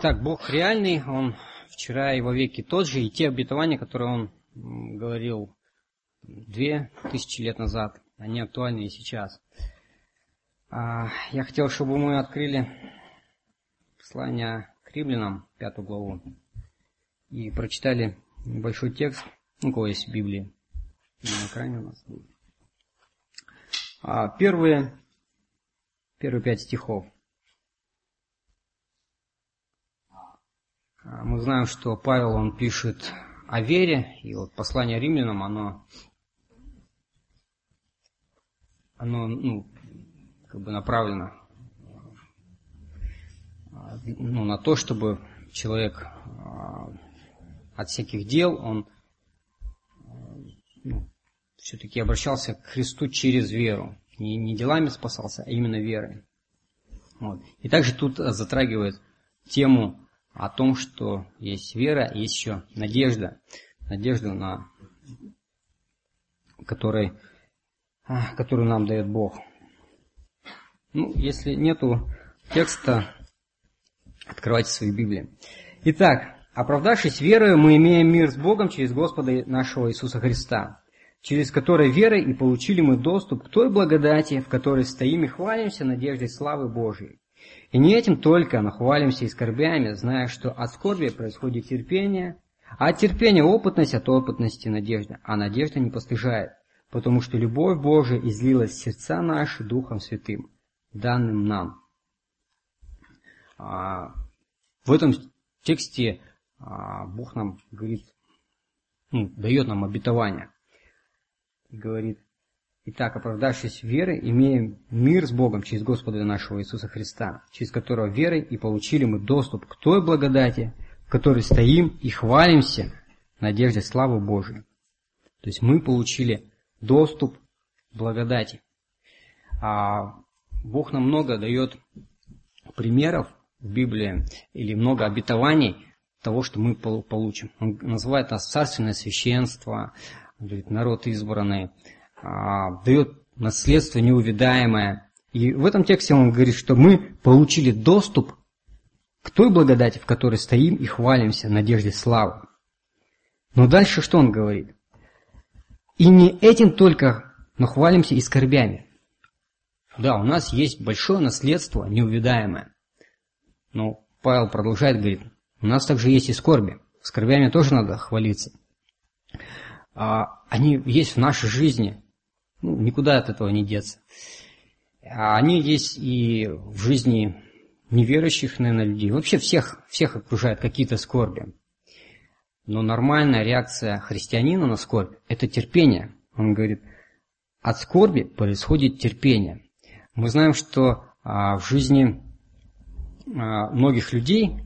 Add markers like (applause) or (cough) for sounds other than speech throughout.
Так, Бог реальный, Он вчера и во веки тот же, и те обетования, которые Он говорил две тысячи лет назад, они актуальны и сейчас. А, я хотел, чтобы мы открыли послание к римлянам, пятую главу, и прочитали небольшой текст, у кого есть Библии, на экране у нас будет. А, первые, первые пять стихов. Мы знаем, что Павел, он пишет о вере, и вот послание римлянам, оно, оно ну, как бы направлено ну, на то, чтобы человек а, от всяких дел, он ну, все-таки обращался к Христу через веру. Не, не делами спасался, а именно верой. Вот. И также тут затрагивает тему о том, что есть вера, есть еще надежда. Надежда, на которой, а, которую нам дает Бог. Ну, если нету текста, открывайте свои Библии. Итак, оправдавшись верою, мы имеем мир с Богом через Господа нашего Иисуса Христа, через который верой и получили мы доступ к той благодати, в которой стоим и хвалимся надеждой славы Божией. И не этим только, но хвалимся и скорбями, зная, что от скорби происходит терпение, а от терпения опытность, от опытности надежда, а надежда не постыжает, потому что любовь Божия излилась в сердца наши Духом Святым, данным нам. А, в этом тексте а, Бог нам говорит, ну, дает нам обетование. Говорит, Итак, оправдавшись верой, имеем мир с Богом через Господа нашего Иисуса Христа, через которого верой и получили мы доступ к той благодати, в которой стоим и хвалимся надежде славы Божией. То есть мы получили доступ к благодати. А Бог нам много дает примеров в Библии или много обетований того, что мы получим. Он называет нас царственное священство, говорит, народ избранный, дает наследство неувидаемое. И в этом тексте он говорит, что мы получили доступ к той благодати, в которой стоим и хвалимся надеждой славы. Но дальше что он говорит? И не этим только, но хвалимся и скорбями. Да, у нас есть большое наследство неувидаемое. Но Павел продолжает, говорит, у нас также есть и скорби. Скорбями тоже надо хвалиться. А, они есть в нашей жизни. Ну, никуда от этого не деться. А они есть и в жизни неверующих, наверное, людей. Вообще всех, всех окружают какие-то скорби. Но нормальная реакция христианина на скорбь – это терпение. Он говорит, от скорби происходит терпение. Мы знаем, что а, в жизни а, многих людей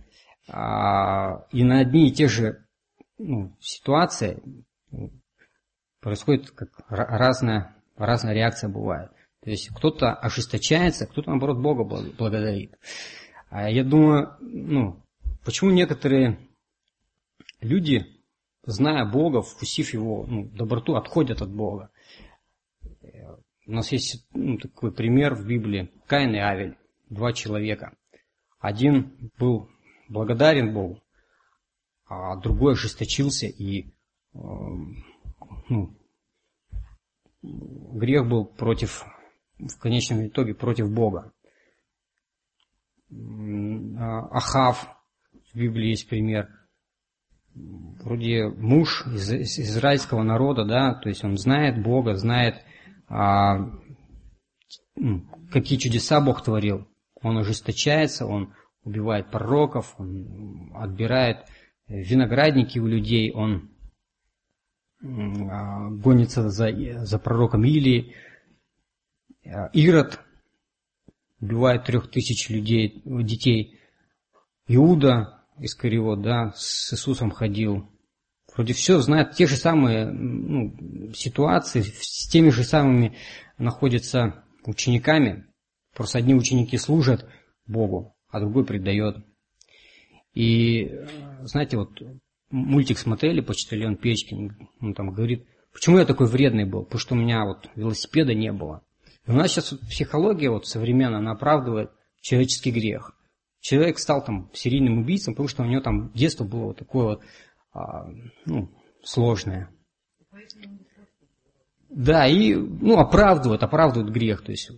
а, и на одни и те же ну, ситуации происходит как разная разная реакция бывает. То есть кто-то ожесточается, кто-то наоборот Бога благодарит. А я думаю, ну, почему некоторые люди, зная Бога, вкусив его ну, доброту, отходят от Бога. У нас есть ну, такой пример в Библии. Каин и Авель, два человека. Один был благодарен Богу, а другой ожесточился и э, ну, грех был против, в конечном итоге, против Бога. А, Ахав, в Библии есть пример, вроде муж из, из израильского народа, да, то есть он знает Бога, знает, а, какие чудеса Бог творил. Он ожесточается, он убивает пророков, он отбирает виноградники у людей, он гонится за, за пророком Илии. А, Ирод убивает трех тысяч людей, детей. Иуда Искариот, да, с Иисусом ходил. Вроде все знает, те же самые ну, ситуации, с теми же самыми находятся учениками. Просто одни ученики служат Богу, а другой предает. И, знаете, вот мультик смотрели, почтальон Печкин, он там говорит, почему я такой вредный был, потому что у меня вот велосипеда не было. И у нас сейчас вот психология вот современная, она оправдывает человеческий грех. человек стал там серийным убийцем, потому что у него там детство было вот такое вот, а, ну, сложное. Да, и, ну, оправдывают, оправдывают грех, то есть.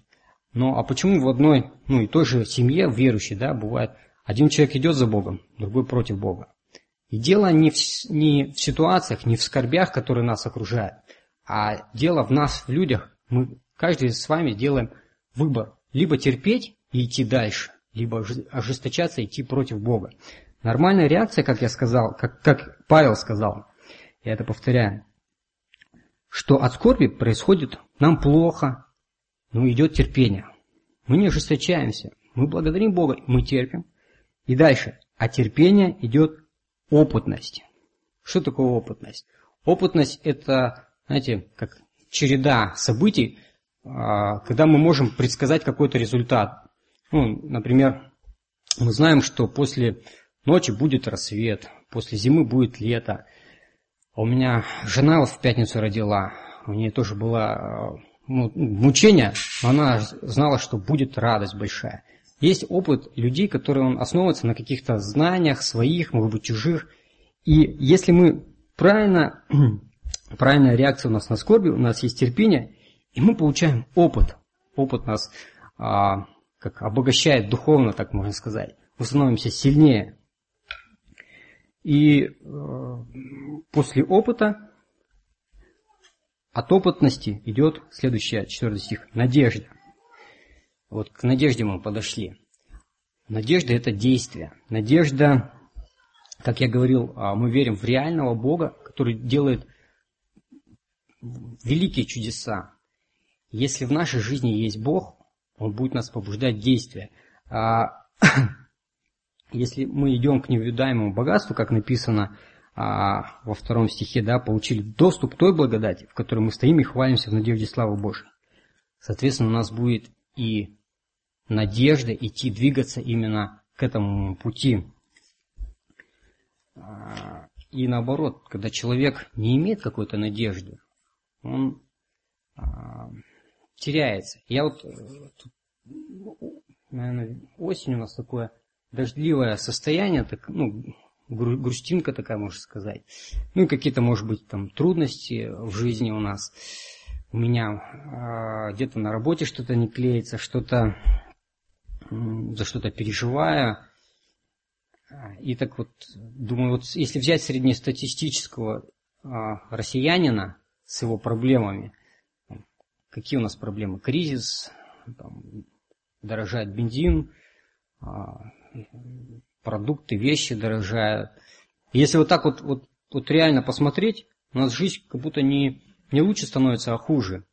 Но, а почему в одной, ну, и той же семье верующей, да, бывает, один человек идет за Богом, другой против Бога. И дело не в, не в ситуациях, не в скорбях, которые нас окружают, а дело в нас, в людях. Мы, каждый с вами делаем выбор. Либо терпеть и идти дальше, либо ожесточаться и идти против Бога. Нормальная реакция, как я сказал, как, как Павел сказал, я это повторяю, что от скорби происходит нам плохо, но идет терпение. Мы не ожесточаемся, мы благодарим Бога, мы терпим. И дальше, от терпения идет опытность. Что такое опытность? Опытность это, знаете, как череда событий, а, когда мы можем предсказать какой-то результат. Ну, например, мы знаем, что после ночи будет рассвет, после зимы будет лето. А у меня жена в пятницу родила, у нее тоже было ну, мучение, но она знала, что будет радость большая. Есть опыт людей, которые он основывается на каких-то знаниях своих, может быть, чужих. И если мы правильно, (clears throat) правильная реакция у нас на скорби, у нас есть терпение, и мы получаем опыт. Опыт нас а, как обогащает духовно, так можно сказать. Мы становимся сильнее. И э, после опыта, от опытности идет следующий четвертый стих. Надежда. Вот к надежде мы подошли. Надежда – это действие. Надежда, как я говорил, а, мы верим в реального Бога, который делает великие чудеса. Если в нашей жизни есть Бог, Он будет нас побуждать действия. А, (clears throat) если мы идем к невидаемому богатству, как написано а, во втором стихе, да, получили доступ к той благодати, в которой мы стоим и хвалимся в надежде славы Божьей. Соответственно, у нас будет и надежда идти, двигаться именно к этому пути. А, и наоборот, когда человек не имеет какой-то надежды, он а, теряется. Я вот, э, наверное, осень у нас такое дождливое состояние, так, ну, грустинка такая, можно сказать. Ну и какие-то, может быть, там трудности в жизни у нас. У меня э, где-то на работе что-то не клеится, что-то за что-то переживаю. И так вот, думаю, вот если взять среднестатистического э, россиянина с его проблемами – Какие у нас проблемы? Кризис, там, дорожает бензин, а, продукты, вещи дорожают. Если вот так вот, вот, вот реально посмотреть, у нас жизнь как будто не, не лучше становится, а хуже.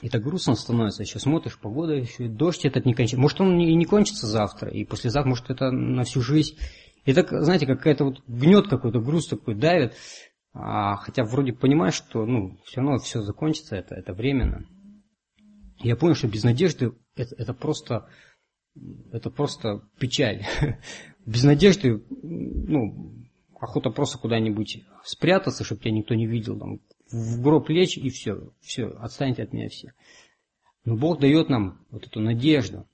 И так грустно становится. Еще смотришь, погода еще, дождь этот не кончится. Может, он и не кончится завтра, и послезавтра, может, это на всю жизнь. И так, знаете, какая-то вот гнет какой-то, груз такой давит. А, хотя вроде понимаешь, что ну, все равно все закончится, это, это временно. Я понял, что без надежды это, это просто это просто печаль. (laughs) Без надежды, ну, охота просто куда-нибудь спрятаться, чтобы тебя никто не видел, там, в гроб лечь и все, все, отстаньте от меня все. Но Бог дает нам вот эту надежду.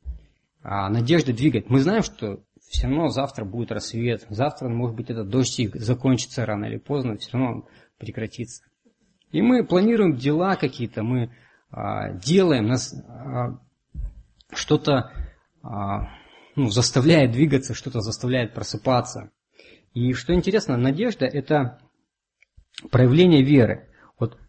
А надежда двигает. Мы знаем, что все равно завтра будет рассвет, завтра, может быть, этот дождь закончится рано или поздно, все равно он прекратится. И мы планируем дела какие-то, мы а, делаем, нас а, что-то а, ну, заставляет двигаться, что-то заставляет просыпаться. И что интересно, надежда – это проявление веры.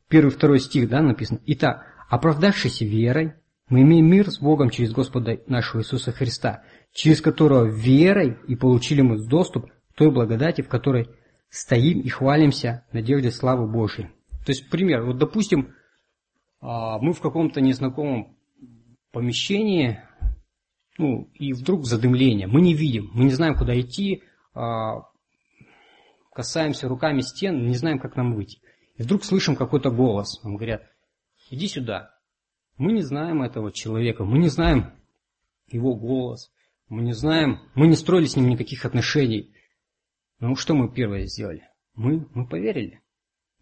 Первый, второй стих да, написано. «Итак, оправдавшись верой, мы имеем мир с Богом через Господа нашего Иисуса Христа, через которого верой и получили мы доступ к той благодати, в которой стоим и хвалимся надеждой славы Божьей. То есть, пример, вот допустим, а, мы в каком-то незнакомом помещении, ну, и вдруг задымление, мы не видим, мы не знаем, куда идти, а, касаемся руками стен, не знаем, как нам выйти. И вдруг слышим какой-то голос, нам говорят, иди сюда. Мы не знаем этого человека, мы не знаем его голос, мы не знаем, мы не строили с ним никаких отношений. Ну что мы первое сделали? Мы, мы поверили.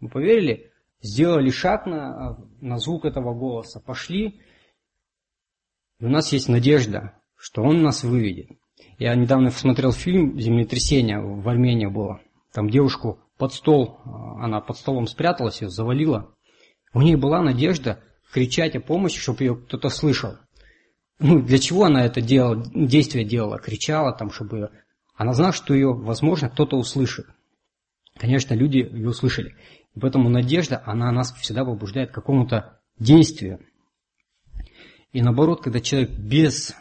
Мы поверили, сделали шаг на, на звук этого голоса, пошли. И у нас есть надежда, что он нас выведет. Я недавно смотрел фильм «Землетрясение» в Армении было. Там девушку под стол, а, она под столом спряталась, ее завалила. У нее была надежда кричать о помощи, чтобы ее кто-то слышал. Ну, для чего она это делала, действие делала, кричала там, чтобы... Она знала, что ее, возможно, кто-то услышит. Конечно, люди ее услышали. Поэтому надежда, она нас всегда побуждает к какому-то действию. И наоборот, когда человек без,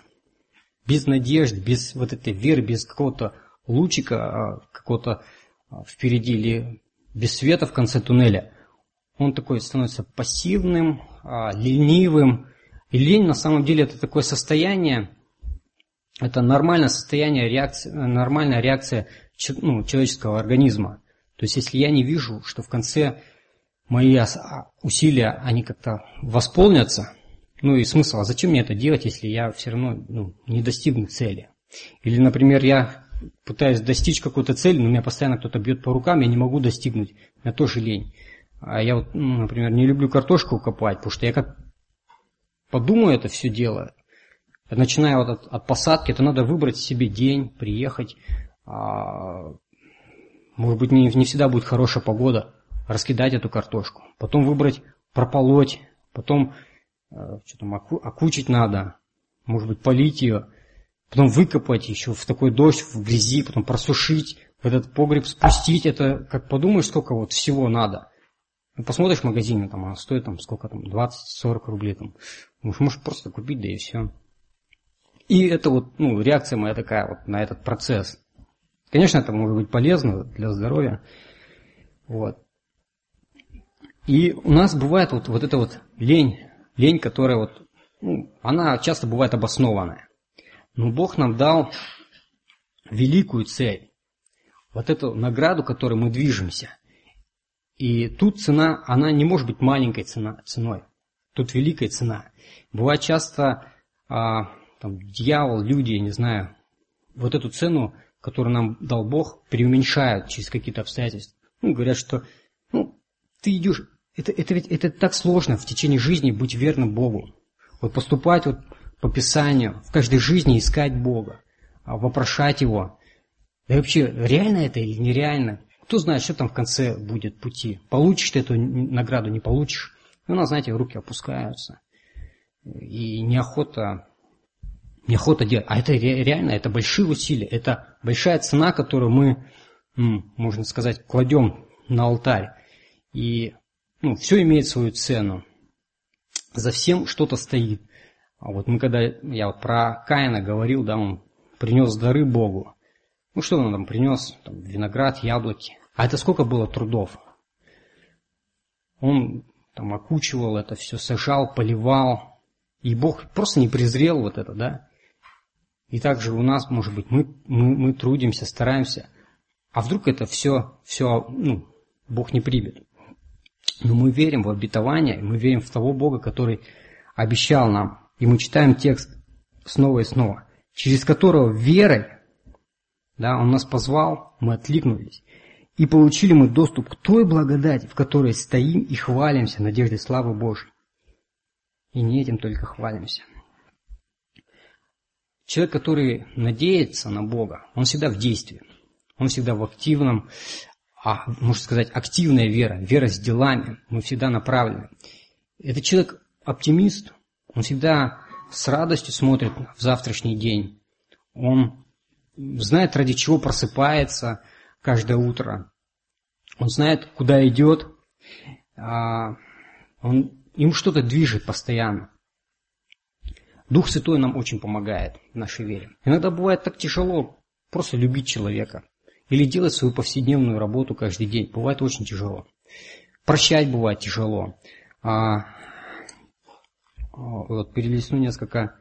без надежды, без вот этой веры, без какого-то лучика а, какого-то впереди или без света в конце туннеля, он такой становится пассивным, а, ленивым. И лень на самом деле это такое состояние, это нормальное состояние, реакция, нормальная реакция ну, человеческого организма. То есть если я не вижу, что в конце мои усилия, они как-то восполнятся, ну и смысл, а зачем мне это делать, если я все равно ну, не достигну цели? Или, например, я пытаюсь достичь какой-то цели, но меня постоянно кто-то бьет по рукам, я не могу достигнуть, меня тоже лень. А я вот, ну, например, не люблю картошку копать, потому что я как подумаю это все дело, начиная вот от, от посадки, то надо выбрать себе день, приехать, а, может быть, не, не всегда будет хорошая погода, раскидать эту картошку, потом выбрать, прополоть, потом э, что там, оку, окучить надо, может быть, полить ее, потом выкопать еще в такой дождь, в грязи, потом просушить, в этот погреб спустить, это, как подумаешь, сколько вот всего надо. Ну, посмотришь в магазине, там, она стоит там сколько там, 20-40 рублей там. Можешь, можешь просто купить, да и все. И это вот, ну, реакция моя такая вот на этот процесс. Конечно, это может быть полезно для здоровья. Вот. И у нас бывает вот, вот эта вот лень, лень, которая вот, ну, она часто бывает обоснованная. Но Бог нам дал великую цель. Вот эту награду, которой мы движемся. И тут цена, она не может быть маленькой цена, ценой. Тут великая цена. Бывает часто а, там, дьявол, люди, я не знаю, вот эту цену который нам дал Бог, преуменьшают через какие-то обстоятельства. Ну, говорят, что ну, ты идешь, это, это ведь это так сложно в течение жизни быть верным Богу. Вот поступать вот по Писанию, в каждой жизни искать Бога, а вопрошать Его. Да и вообще, реально это или нереально? Кто знает, что там в конце будет пути. Получишь ты эту награду, не получишь. И у нас, знаете, руки опускаются. И неохота неохота делать. А это реально, это большие усилия, это большая цена, которую мы, можно сказать, кладем на алтарь. И ну, все имеет свою цену. За всем что-то стоит. А вот мы когда, я вот про Каина говорил, да, он принес дары Богу. Ну что он там принес? Там, виноград, яблоки. А это сколько было трудов? Он там окучивал это все, сажал, поливал. И Бог просто не презрел вот это, да? И также у нас, может быть, мы, мы, мы трудимся, стараемся, а вдруг это все, все ну, Бог не примет. Но мы верим в обетование, мы верим в того Бога, который обещал нам. И мы читаем текст снова и снова, через которого верой, да, Он нас позвал, мы откликнулись. И получили мы доступ к той благодати, в которой стоим и хвалимся надеждой славы Божьей. И не этим только хвалимся. Человек, который надеется на Бога, он всегда в действии. Он всегда в активном, а, можно сказать, активная вера, вера с делами. Мы всегда направлены. Это человек оптимист. Он всегда с радостью смотрит в завтрашний день. Он знает, ради чего просыпается каждое утро. Он знает, куда идет. А, он, им что-то движет постоянно. Дух Святой нам очень помогает в нашей вере. Иногда бывает так тяжело просто любить человека или делать свою повседневную работу каждый день. Бывает очень тяжело. Прощать бывает тяжело. Вот перелистну несколько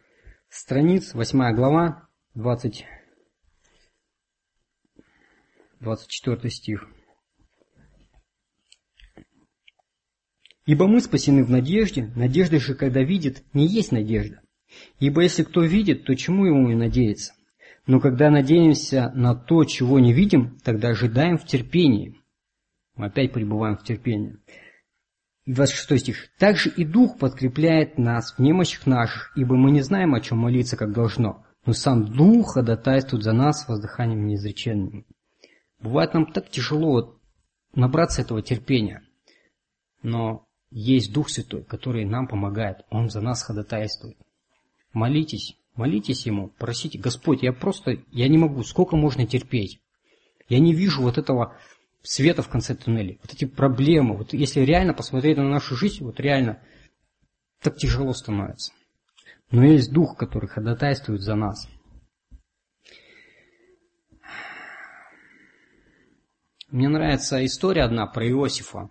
страниц. Восьмая глава, 20, 24 стих. Ибо мы спасены в надежде, надежда же, когда видит, не есть надежда. Ибо если кто видит, то чему ему и надеяться? Но когда надеемся на то, чего не видим, тогда ожидаем в терпении. Мы опять пребываем в терпении. 26 стих. «Также и Дух подкрепляет нас в немощах наших, ибо мы не знаем, о чем молиться, как должно. но сам Дух ходатайствует за нас воздыханием неизреченным. Бывает нам так тяжело набраться этого терпения, но есть Дух Святой, который нам помогает, Он за нас ходатайствует. Молитесь, молитесь Ему, просите, Господь, я просто, я не могу, сколько можно терпеть? Я не вижу вот этого света в конце туннеля, вот эти проблемы. Вот если реально посмотреть на нашу жизнь, вот реально так тяжело становится. Но есть Дух, который ходатайствует за нас. Мне нравится история одна про Иосифа.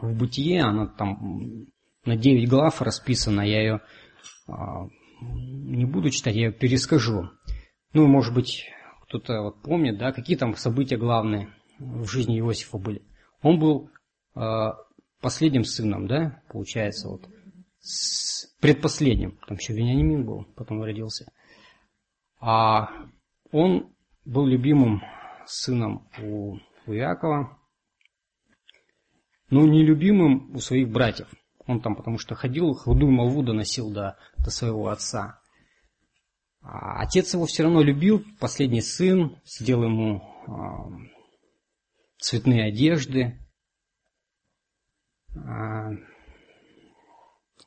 В Бытие она там на 9 глав расписана, я ее а, не буду читать, я ее перескажу. Ну, может быть, кто-то вот помнит, да, какие там события главные в жизни Иосифа были. Он был э, последним сыном, да, получается, вот, с предпоследним. Там еще Вениамин был, потом родился. А он был любимым сыном у, у Иакова, но нелюбимым у своих братьев. Он там потому что ходил, худую молву доносил до, до своего отца. А отец его все равно любил, последний сын, сидел ему э, цветные одежды. А,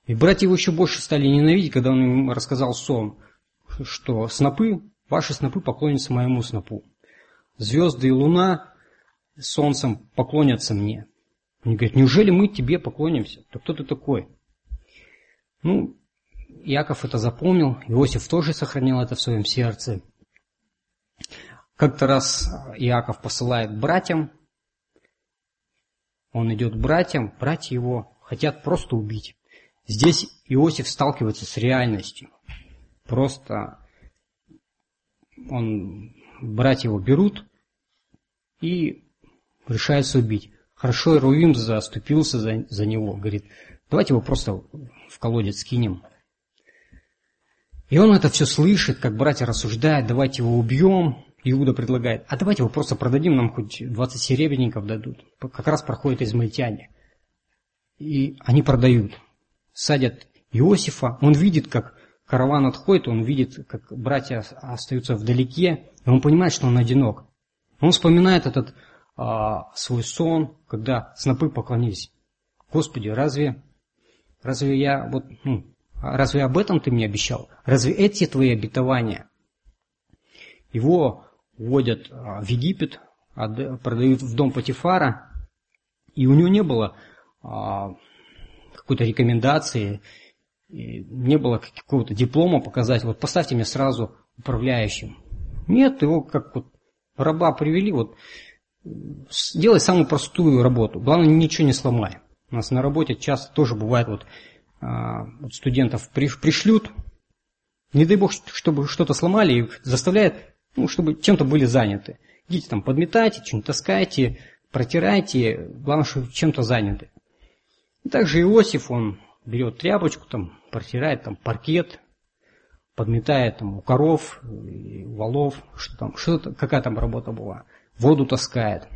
и братья его еще больше стали ненавидеть, когда он им рассказал сон, что снопы, ваши снопы поклонятся моему снопу. Звезды и луна солнцем поклонятся мне. Они говорят, неужели мы тебе поклонимся? То кто ты такой? Ну, Яков это запомнил, Иосиф тоже сохранил это в своем сердце. Как-то раз Иаков посылает братьям, он идет к братьям, братья его хотят просто убить. Здесь Иосиф сталкивается с реальностью. Просто он, братья его берут и решаются убить. Хорошо Руим заступился за, за него, говорит, давайте его просто в колодец кинем. И он это все слышит, как братья рассуждают, давайте его убьем. Иуда предлагает, а давайте его просто продадим, нам хоть 20 серебряников дадут. Как раз проходит измальтяне. И они продают. Садят Иосифа, он видит, как караван отходит, он видит, как братья остаются вдалеке, и он понимает, что он одинок. Он вспоминает этот а, свой сон, когда снопы поклонились. Господи, разве, разве я вот, ну, разве об этом ты мне обещал? Разве эти твои обетования? Его вводят а, в Египет, продают в дом Патифара, и у него не было а, какой-то рекомендации, не было какого-то диплома показать, вот поставьте меня сразу управляющим. Нет, его как вот раба привели, вот делай самую простую работу, главное ничего не сломай. У нас на работе часто тоже бывает вот, а, вот студентов пришлют, не дай бог, чтобы что-то сломали, их заставляют ну, чтобы чем-то были заняты. Идите там подметайте, что-нибудь таскайте, протирайте, главное, чтобы чем-то заняты. И также Иосиф, он берет тряпочку, там, протирает там паркет, подметает там у коров, у валов, что там, что какая там работа была, воду таскает.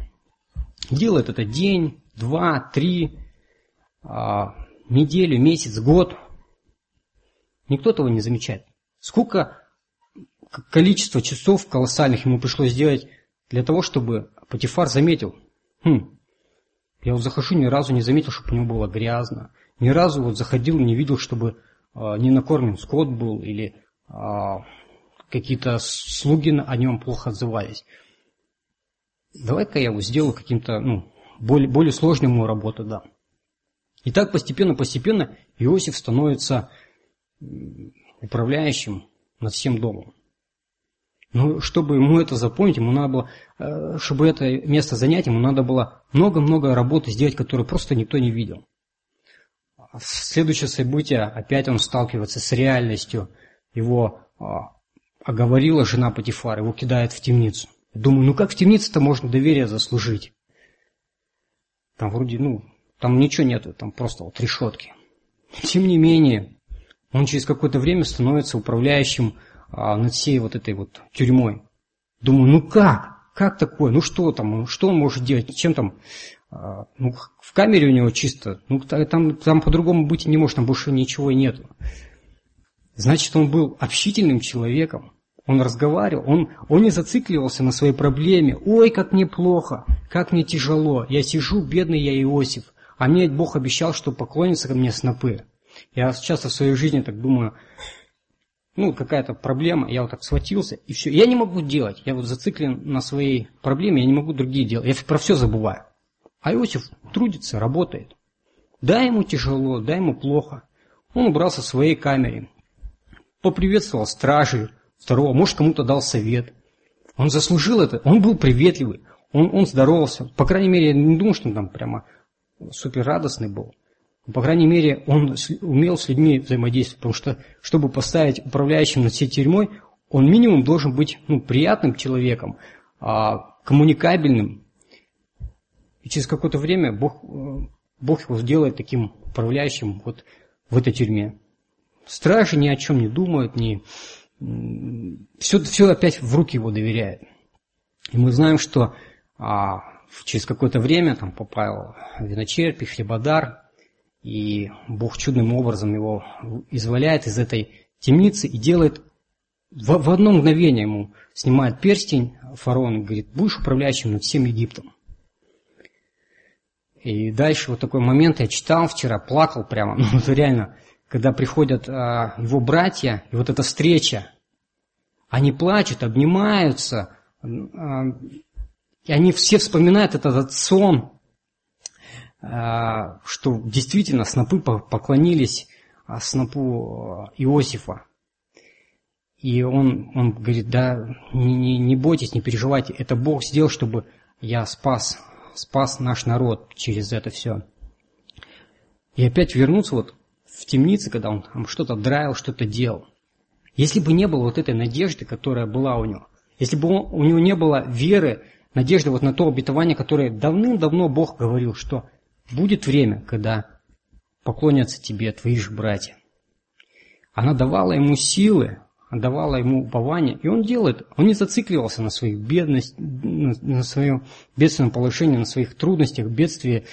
Делает это день, два, три, а, неделю, месяц, год. Никто этого не замечает. Сколько количество часов колоссальных ему пришлось сделать для того, чтобы Патифар заметил. Хм, я вот захожу, ни разу не заметил, чтобы у него было грязно. Ни разу вот заходил, не видел, чтобы э, не накормлен скот был или э, какие-то слуги о нем плохо отзывались. Давай-ка я его сделаю каким-то, ну, более, более сложную ему работу да. И так постепенно-постепенно Иосиф становится управляющим над всем домом. Но чтобы ему это запомнить, ему надо было, э, чтобы это место занять, ему надо было много-много работы сделать, которую просто никто не видел. В следующее событие опять он сталкивается с реальностью. Его а, оговорила жена Патифар, его кидает в темницу. Думаю, ну как в темнице-то можно доверие заслужить? Там вроде, ну, там ничего нету, там просто вот решетки. Тем не менее, он через какое-то время становится управляющим а, над всей вот этой вот тюрьмой. Думаю, ну как? Как такое? Ну что там? Что он может делать? Чем там? А, ну, в камере у него чисто. Ну, там, там по-другому быть не может, там больше ничего и нету. значит, он был общительным человеком. Он разговаривал, он, он не зацикливался на своей проблеме. Ой, как мне плохо, как мне тяжело. Я сижу, бедный я Иосиф. А мне Бог обещал, что поклонится ко мне снопы. Я часто в своей жизни так думаю, ну, какая-то проблема, я вот так схватился, и все. Я не могу делать, я вот зациклен на своей проблеме, я не могу другие делать, я про все забываю. А Иосиф трудится, работает. Да, ему тяжело, да, ему плохо. Он убрался в своей камере, поприветствовал стражей, второго, может, кому-то дал совет. Он заслужил это, он был приветливый, он, он здоровался. По крайней мере, я не думаю, что он там прямо супер радостный был. По крайней мере, он умел с людьми взаимодействовать, потому что, чтобы поставить управляющим над всей тюрьмой, он минимум должен быть ну, приятным человеком, а, коммуникабельным. И через какое-то время Бог, э, Бог его сделает таким управляющим вот в этой тюрьме. Стражи ни о чем не думают, ни, все, все опять в руки его доверяют. И мы знаем, что а, через какое-то время там попал виночерпий, хлебодар, и Бог чудным образом его изволяет из этой темницы и делает в, в одно мгновение ему снимает перстень фараон и говорит, будешь управляющим над всем Египтом. И дальше вот такой момент я читал вчера, плакал прямо, (laughs) ну это реально, когда приходят а, его братья, и вот эта встреча, они плачут, обнимаются, а, и они все вспоминают этот сон, а, что действительно снопы поклонились а, снопу а, Иосифа. И он, он говорит, да, не, не, не бойтесь, не переживайте, это Бог сделал, чтобы я спас, спас наш народ через это все. И опять вернуться вот в темнице, когда он там что-то драил, что-то делал. Если бы не было вот этой надежды, которая была у него, если бы он, у него не было веры, надежды вот на то обетование, которое давным-давно Бог говорил, что Будет время, когда поклонятся тебе твои же братья. Она давала ему силы, давала ему упование, и он делает, он не зацикливался на своих бедности, на своем бедственном положении, на своих трудностях, бедствии,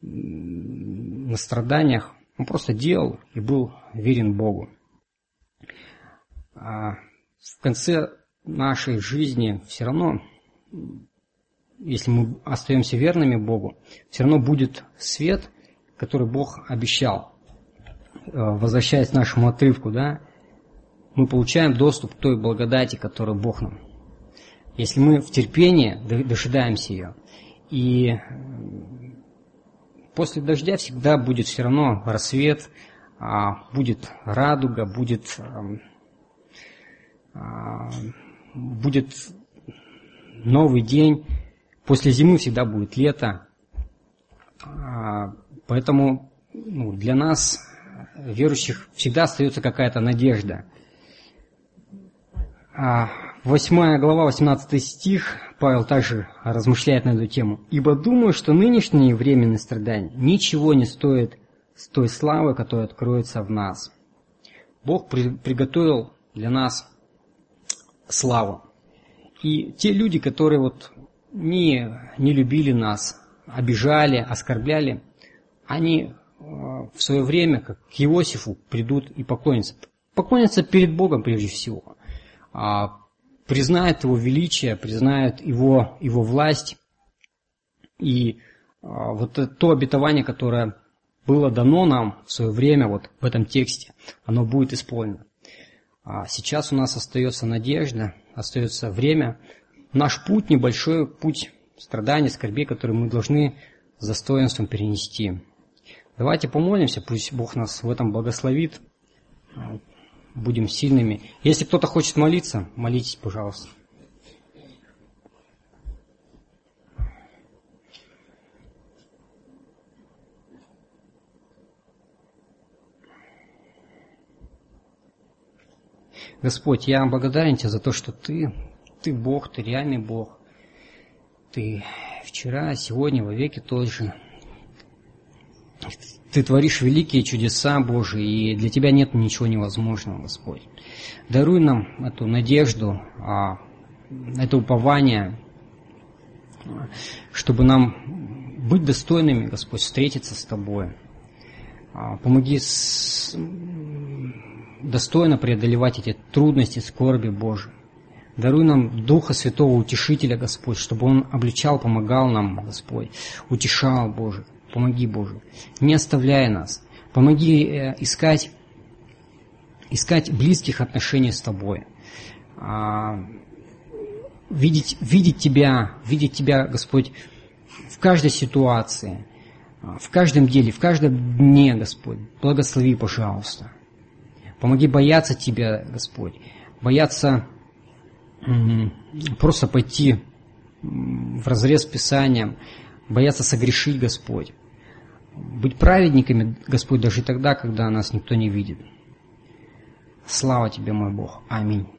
на страданиях. Он просто делал и был верен Богу. А в конце нашей жизни все равно если мы остаемся верными Богу, все равно будет свет, который Бог обещал. Э, возвращаясь к нашему отрывку, да, мы получаем доступ к той благодати, которую Бог нам. Если мы в терпении дожидаемся ее, и после дождя всегда будет все равно рассвет, а, будет радуга, будет, а, будет новый день, После зимы всегда будет лето. А, поэтому ну, для нас, верующих, всегда остается какая-то надежда. А, восьмая глава, 18 стих, Павел также размышляет на эту тему. «Ибо думаю, что нынешние временные страдания ничего не стоят с той славы, которая откроется в нас». Бог при, приготовил для нас славу. И те люди, которые вот не, не любили нас, обижали, оскорбляли, они э, в свое время, как к Иосифу, придут и поклонятся. Поклонятся перед Богом прежде всего. А, признают Его величие, признают Его, его власть. И а, вот то обетование, которое было дано нам в свое время, вот в этом тексте, оно будет исполнено. А сейчас у нас остается надежда, остается время наш путь, небольшой путь страданий, скорби, который мы должны с достоинством перенести. Давайте помолимся, пусть Бог нас в этом благословит, будем сильными. Если кто-то хочет молиться, молитесь, пожалуйста. Господь, я благодарен Тебе за то, что Ты ты Бог, ты реальный Бог. Ты вчера, сегодня, во веки тот же. Ты творишь великие чудеса Божии, и для Тебя нет ничего невозможного, Господь. Даруй нам эту надежду, а, это упование, чтобы нам быть достойными, Господь, встретиться с Тобой. А, помоги достойно преодолевать эти трудности, скорби Божии. Даруй нам Духа Святого Утешителя, Господь, чтобы Он обличал, помогал нам, Господь, утешал, Боже. Помоги, Боже. Не оставляй нас. Помоги э, искать, искать близких отношений с Тобой. А, видеть, видеть Тебя, видеть Тебя, Господь, в каждой ситуации, в каждом деле, в каждом дне, Господь. Благослови, пожалуйста. Помоги бояться Тебя, Господь. Бояться просто пойти в разрез Писанием, бояться согрешить, Господь. Быть праведниками, Господь, даже тогда, когда нас никто не видит. Слава Тебе, мой Бог. Аминь.